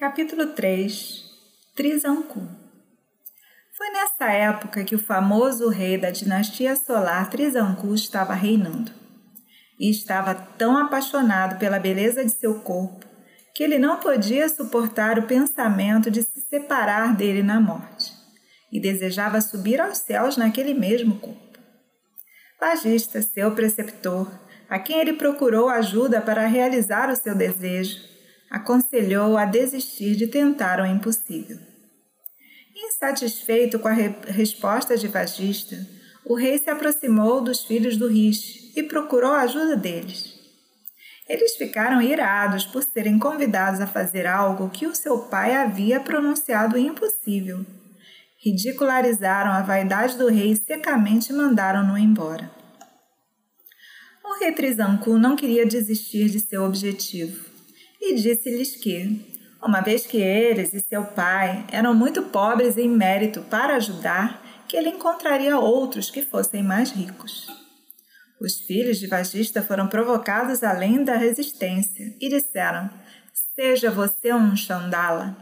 Capítulo 3 Trizancu Foi nessa época que o famoso rei da dinastia solar Trizancu estava reinando. E estava tão apaixonado pela beleza de seu corpo que ele não podia suportar o pensamento de se separar dele na morte e desejava subir aos céus naquele mesmo corpo. Bagista, seu preceptor, a quem ele procurou ajuda para realizar o seu desejo, aconselhou a desistir de tentar o impossível. Insatisfeito com a re resposta de Vagista, o rei se aproximou dos filhos do Rish e procurou a ajuda deles. Eles ficaram irados por serem convidados a fazer algo que o seu pai havia pronunciado impossível. Ridicularizaram a vaidade do rei e secamente mandaram-no embora. O rei Trizancu não queria desistir de seu objetivo e disse-lhes que, uma vez que eles e seu pai eram muito pobres em mérito para ajudar, que ele encontraria outros que fossem mais ricos. Os filhos de Vagista foram provocados além da resistência e disseram: Seja você um Xandala.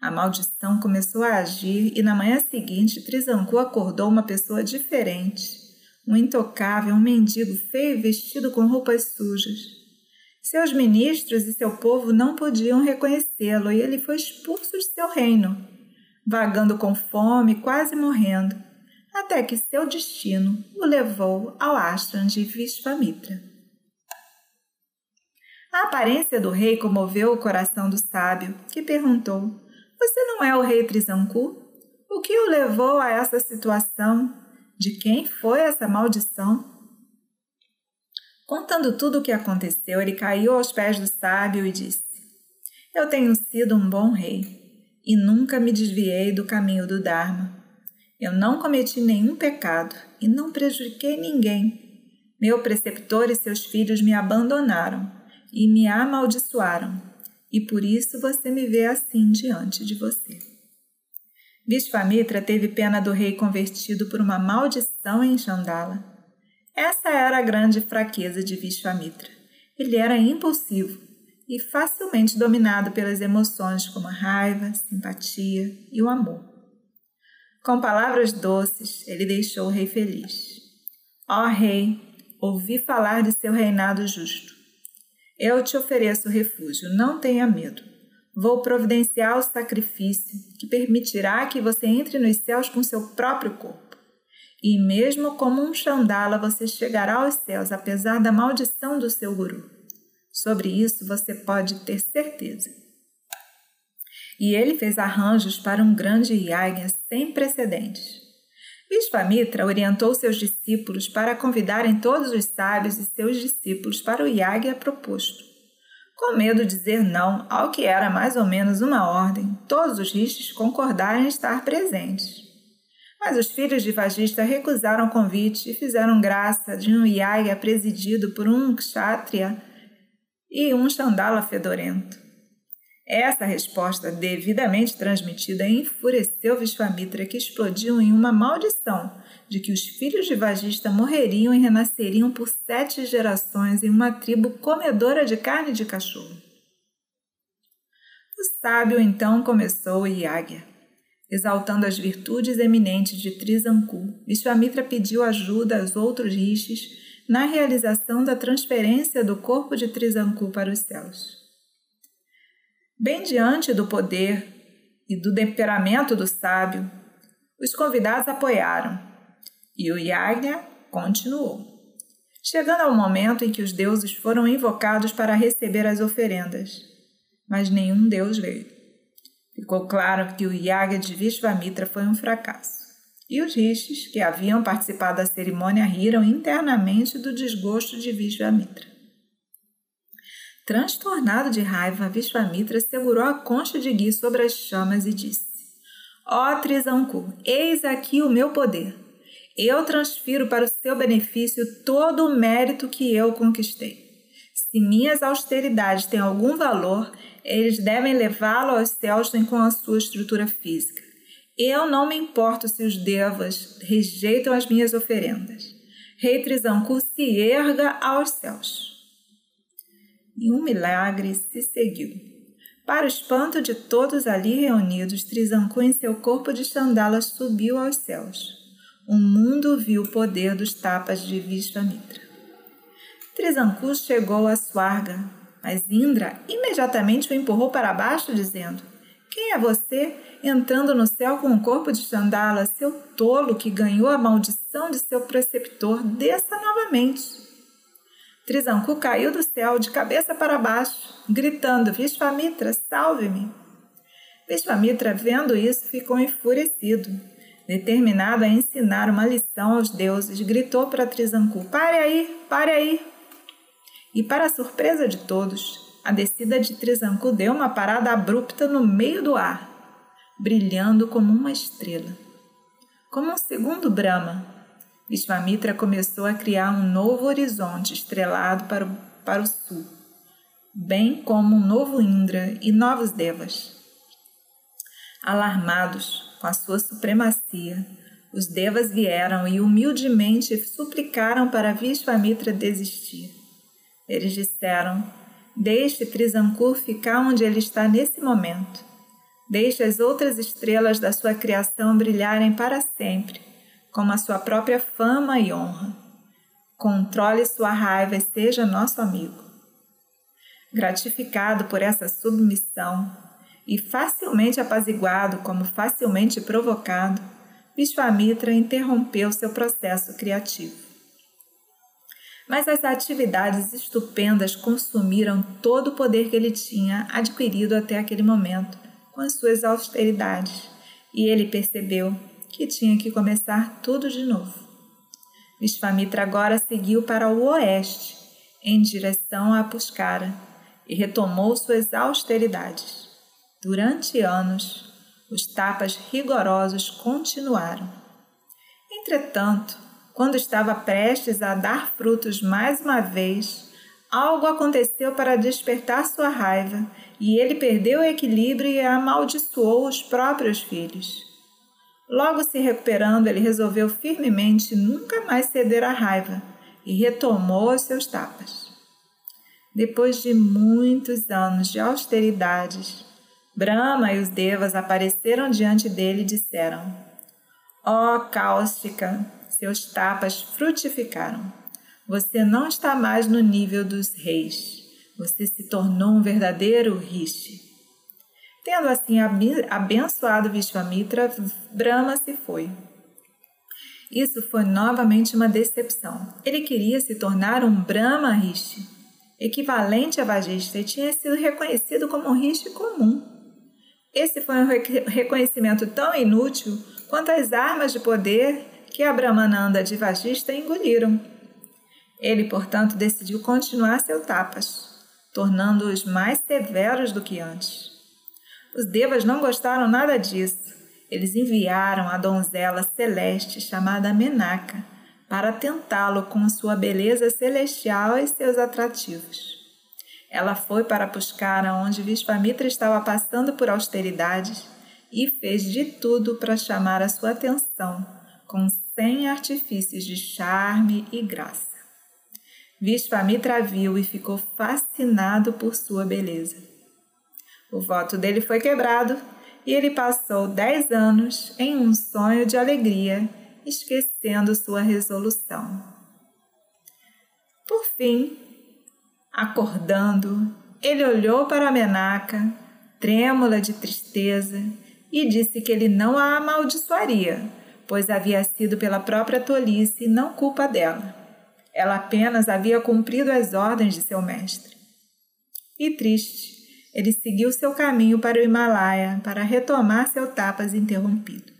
A maldição começou a agir e na manhã seguinte Trizancu acordou uma pessoa diferente, um intocável, um mendigo feio vestido com roupas sujas. Seus ministros e seu povo não podiam reconhecê-lo e ele foi expulso de seu reino, vagando com fome, quase morrendo, até que seu destino o levou ao ashram de Vishvamitra. A aparência do rei comoveu o coração do sábio, que perguntou: Você não é o rei Trisanku? O que o levou a essa situação? De quem foi essa maldição? Contando tudo o que aconteceu, ele caiu aos pés do sábio e disse: Eu tenho sido um bom rei e nunca me desviei do caminho do Dharma. Eu não cometi nenhum pecado e não prejudiquei ninguém. Meu preceptor e seus filhos me abandonaram e me amaldiçoaram, e por isso você me vê assim diante de você. Vishvamitra teve pena do rei convertido por uma maldição em Chandala essa era a grande fraqueza de Vishwamitra. Ele era impulsivo e facilmente dominado pelas emoções como a raiva, simpatia e o amor. Com palavras doces, ele deixou o rei feliz. Ó oh, rei, ouvi falar de seu reinado justo. Eu te ofereço refúgio, não tenha medo. Vou providenciar o sacrifício que permitirá que você entre nos céus com seu próprio corpo. E mesmo como um Chandala, você chegará aos céus, apesar da maldição do seu guru. Sobre isso você pode ter certeza. E ele fez arranjos para um grande yajna sem precedentes. Vishvamitra orientou seus discípulos para convidarem todos os sábios e seus discípulos para o yajna proposto. Com medo de dizer não ao que era mais ou menos uma ordem, todos os rishis concordaram em estar presentes. Mas os filhos de Vagista recusaram o convite e fizeram graça de um Yaya presidido por um kshatriya e um chandala fedorento. Essa resposta, devidamente transmitida, enfureceu Vishwamitra, que explodiu em uma maldição de que os filhos de Vagista morreriam e renasceriam por sete gerações em uma tribo comedora de carne de cachorro. O sábio então começou o Yagya Exaltando as virtudes eminentes de Trisanku, Vishwamitra pediu ajuda aos outros rishis na realização da transferência do corpo de Trisanku para os céus. Bem diante do poder e do temperamento do sábio, os convidados apoiaram e o yajna continuou. Chegando ao momento em que os deuses foram invocados para receber as oferendas, mas nenhum deus veio. Ficou claro que o Yaga de Vishvamitra foi um fracasso. E os rishis que haviam participado da cerimônia riram internamente do desgosto de Vishvamitra. Transtornado de raiva, Vishvamitra segurou a concha de Gui sobre as chamas e disse: Ó oh, eis aqui o meu poder. Eu transfiro para o seu benefício todo o mérito que eu conquistei. Se minhas austeridades têm algum valor, eles devem levá-lo aos céus com a sua estrutura física. Eu não me importo se os devas rejeitam as minhas oferendas. Rei Trizanku se erga aos céus. E um milagre se seguiu. Para o espanto de todos ali reunidos, Trisanku em seu corpo de chandala subiu aos céus. O mundo viu o poder dos tapas de Vishvamitra. Trisanku chegou a Swarga, mas Indra imediatamente o empurrou para baixo, dizendo: Quem é você, entrando no céu com o corpo de Chandala, seu tolo que ganhou a maldição de seu preceptor? Desça novamente. Trisanku caiu do céu de cabeça para baixo, gritando: Vishvamitra, salve-me! Vishvamitra, vendo isso, ficou enfurecido. Determinado a ensinar uma lição aos deuses, gritou para Trisanku: Pare aí, pare aí! E, para a surpresa de todos, a descida de Trisanku deu uma parada abrupta no meio do ar, brilhando como uma estrela. Como um segundo Brahma, Vishvamitra começou a criar um novo horizonte estrelado para o, para o sul, bem como um novo Indra e novos Devas. Alarmados com a sua supremacia, os Devas vieram e humildemente suplicaram para Vishvamitra desistir. Eles disseram: Deixe Trisankur ficar onde ele está nesse momento. Deixe as outras estrelas da sua criação brilharem para sempre como a sua própria fama e honra. Controle sua raiva e seja nosso amigo. Gratificado por essa submissão e facilmente apaziguado como facilmente provocado, Vishwamitra interrompeu seu processo criativo. Mas as atividades estupendas consumiram todo o poder que ele tinha adquirido até aquele momento com as suas austeridades, e ele percebeu que tinha que começar tudo de novo. Vishvamitra agora seguiu para o oeste, em direção a Pushkara, e retomou suas austeridades. Durante anos, os tapas rigorosos continuaram. Entretanto, quando estava prestes a dar frutos mais uma vez, algo aconteceu para despertar sua raiva e ele perdeu o equilíbrio e amaldiçoou os próprios filhos. Logo se recuperando, ele resolveu firmemente nunca mais ceder à raiva e retomou os seus tapas. Depois de muitos anos de austeridades, Brahma e os Devas apareceram diante dele e disseram: Ó oh, Cáustica, seus tapas frutificaram. Você não está mais no nível dos reis. Você se tornou um verdadeiro rishi. Tendo assim abençoado Vishvamitra, Brahma se foi. Isso foi novamente uma decepção. Ele queria se tornar um Brahma Rishi, equivalente a Vajista, e tinha sido reconhecido como um Rishi comum. Esse foi um reconhecimento tão inútil quanto as armas de poder que a Brahmananda de Vajista engoliram. Ele, portanto, decidiu continuar seus tapas, tornando-os mais severos do que antes. Os devas não gostaram nada disso. Eles enviaram a donzela celeste chamada Menaka para tentá-lo com sua beleza celestial e seus atrativos. Ela foi para Pushkara, onde Vishvamitra estava passando por austeridades, e fez de tudo para chamar a sua atenção, com cem artifícios de charme e graça. Vishvamitra viu e ficou fascinado por sua beleza. O voto dele foi quebrado e ele passou dez anos em um sonho de alegria, esquecendo sua resolução. Por fim, acordando, ele olhou para a Menaca, trêmula de tristeza, e disse que ele não a amaldiçoaria, pois havia sido pela própria tolice e não culpa dela. Ela apenas havia cumprido as ordens de seu mestre. E triste, ele seguiu seu caminho para o Himalaia para retomar seu tapas interrompido.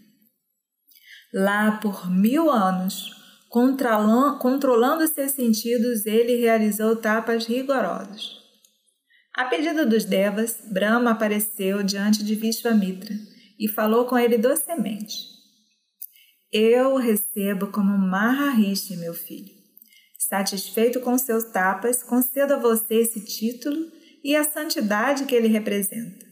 Lá por mil anos, controlando seus sentidos, ele realizou tapas rigorosos. A pedido dos devas, Brahma apareceu diante de Vishvamitra e falou com ele docemente. Eu o recebo como Maharishi, meu filho. Satisfeito com seus tapas, concedo a você esse título e a santidade que ele representa.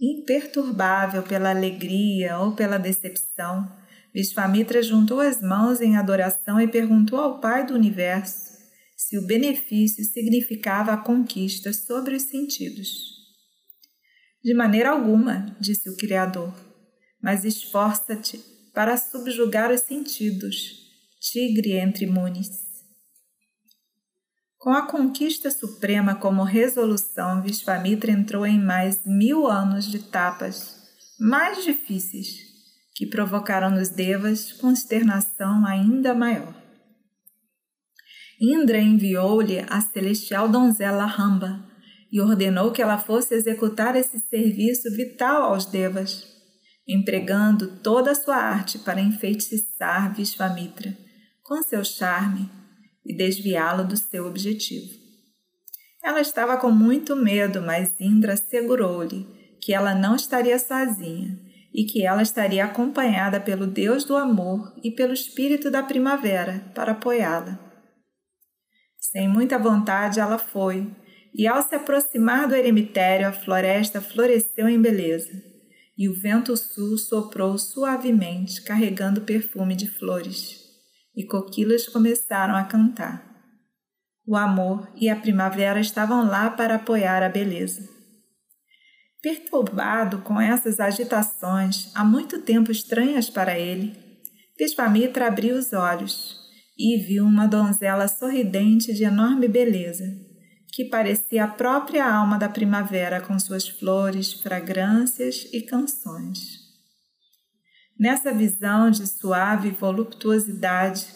Imperturbável pela alegria ou pela decepção, Vishvamitra juntou as mãos em adoração e perguntou ao Pai do Universo se o benefício significava a conquista sobre os sentidos. De maneira alguma, disse o Criador, mas esforça-te para subjugar os sentidos, tigre entre munes. Com a conquista suprema como resolução, Vishvamitra entrou em mais mil anos de tapas mais difíceis, que provocaram nos devas consternação ainda maior. Indra enviou-lhe a celestial donzela Ramba, e ordenou que ela fosse executar esse serviço vital aos devas, empregando toda a sua arte para enfeitiçar Vishvamitra com seu charme e desviá-lo do seu objetivo. Ela estava com muito medo, mas Indra assegurou-lhe que ela não estaria sozinha e que ela estaria acompanhada pelo Deus do amor e pelo espírito da primavera para apoiá-la. Sem muita vontade, ela foi, e ao se aproximar do eremitério, a floresta floresceu em beleza, e o vento sul soprou suavemente, carregando perfume de flores, e coquilas começaram a cantar. O amor e a primavera estavam lá para apoiar a beleza. Perturbado com essas agitações, há muito tempo estranhas para ele, Vishvamitra abriu os olhos e viu uma donzela sorridente de enorme beleza, que parecia a própria alma da primavera com suas flores, fragrâncias e canções. Nessa visão de suave voluptuosidade,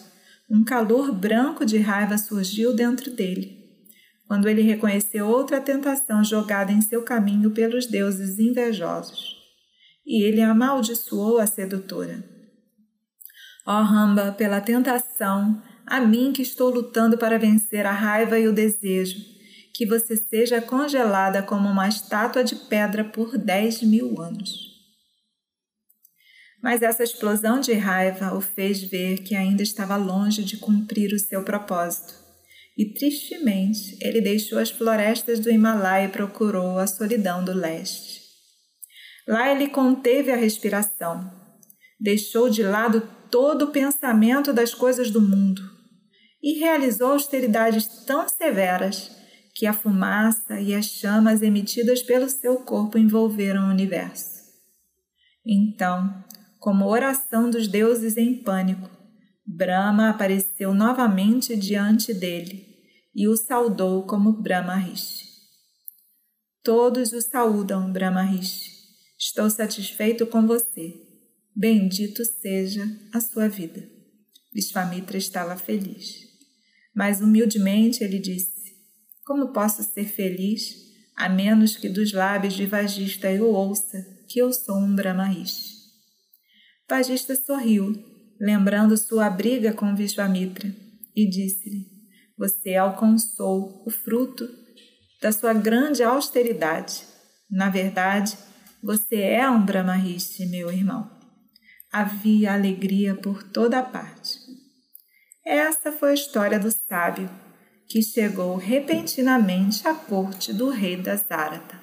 um calor branco de raiva surgiu dentro dele, quando ele reconheceu outra tentação jogada em seu caminho pelos deuses invejosos, e ele amaldiçoou a sedutora. Ó oh, Ramba, pela tentação, a mim que estou lutando para vencer a raiva e o desejo, que você seja congelada como uma estátua de pedra por dez mil anos. Mas essa explosão de raiva o fez ver que ainda estava longe de cumprir o seu propósito. E tristemente ele deixou as florestas do Himalaia e procurou a solidão do leste. Lá ele conteve a respiração, deixou de lado todo o pensamento das coisas do mundo e realizou austeridades tão severas que a fumaça e as chamas emitidas pelo seu corpo envolveram o universo. Então, como oração dos deuses em pânico, Brahma apareceu novamente diante dele e o saudou como Brahma Rishi. Todos o saúdam, Brahma Rishi. Estou satisfeito com você. Bendito seja a sua vida. Vishvamitra estava feliz. Mas humildemente ele disse: como posso ser feliz a menos que dos lábios de Vagista eu ouça que eu sou um Brahmarishi? Vagista sorriu, lembrando sua briga com Vishvamitra, e disse-lhe: Você alcançou o fruto da sua grande austeridade. Na verdade, você é um Brahmarishi, meu irmão. Havia alegria por toda parte. Essa foi a história do sábio que chegou repentinamente à corte do rei das Zárata.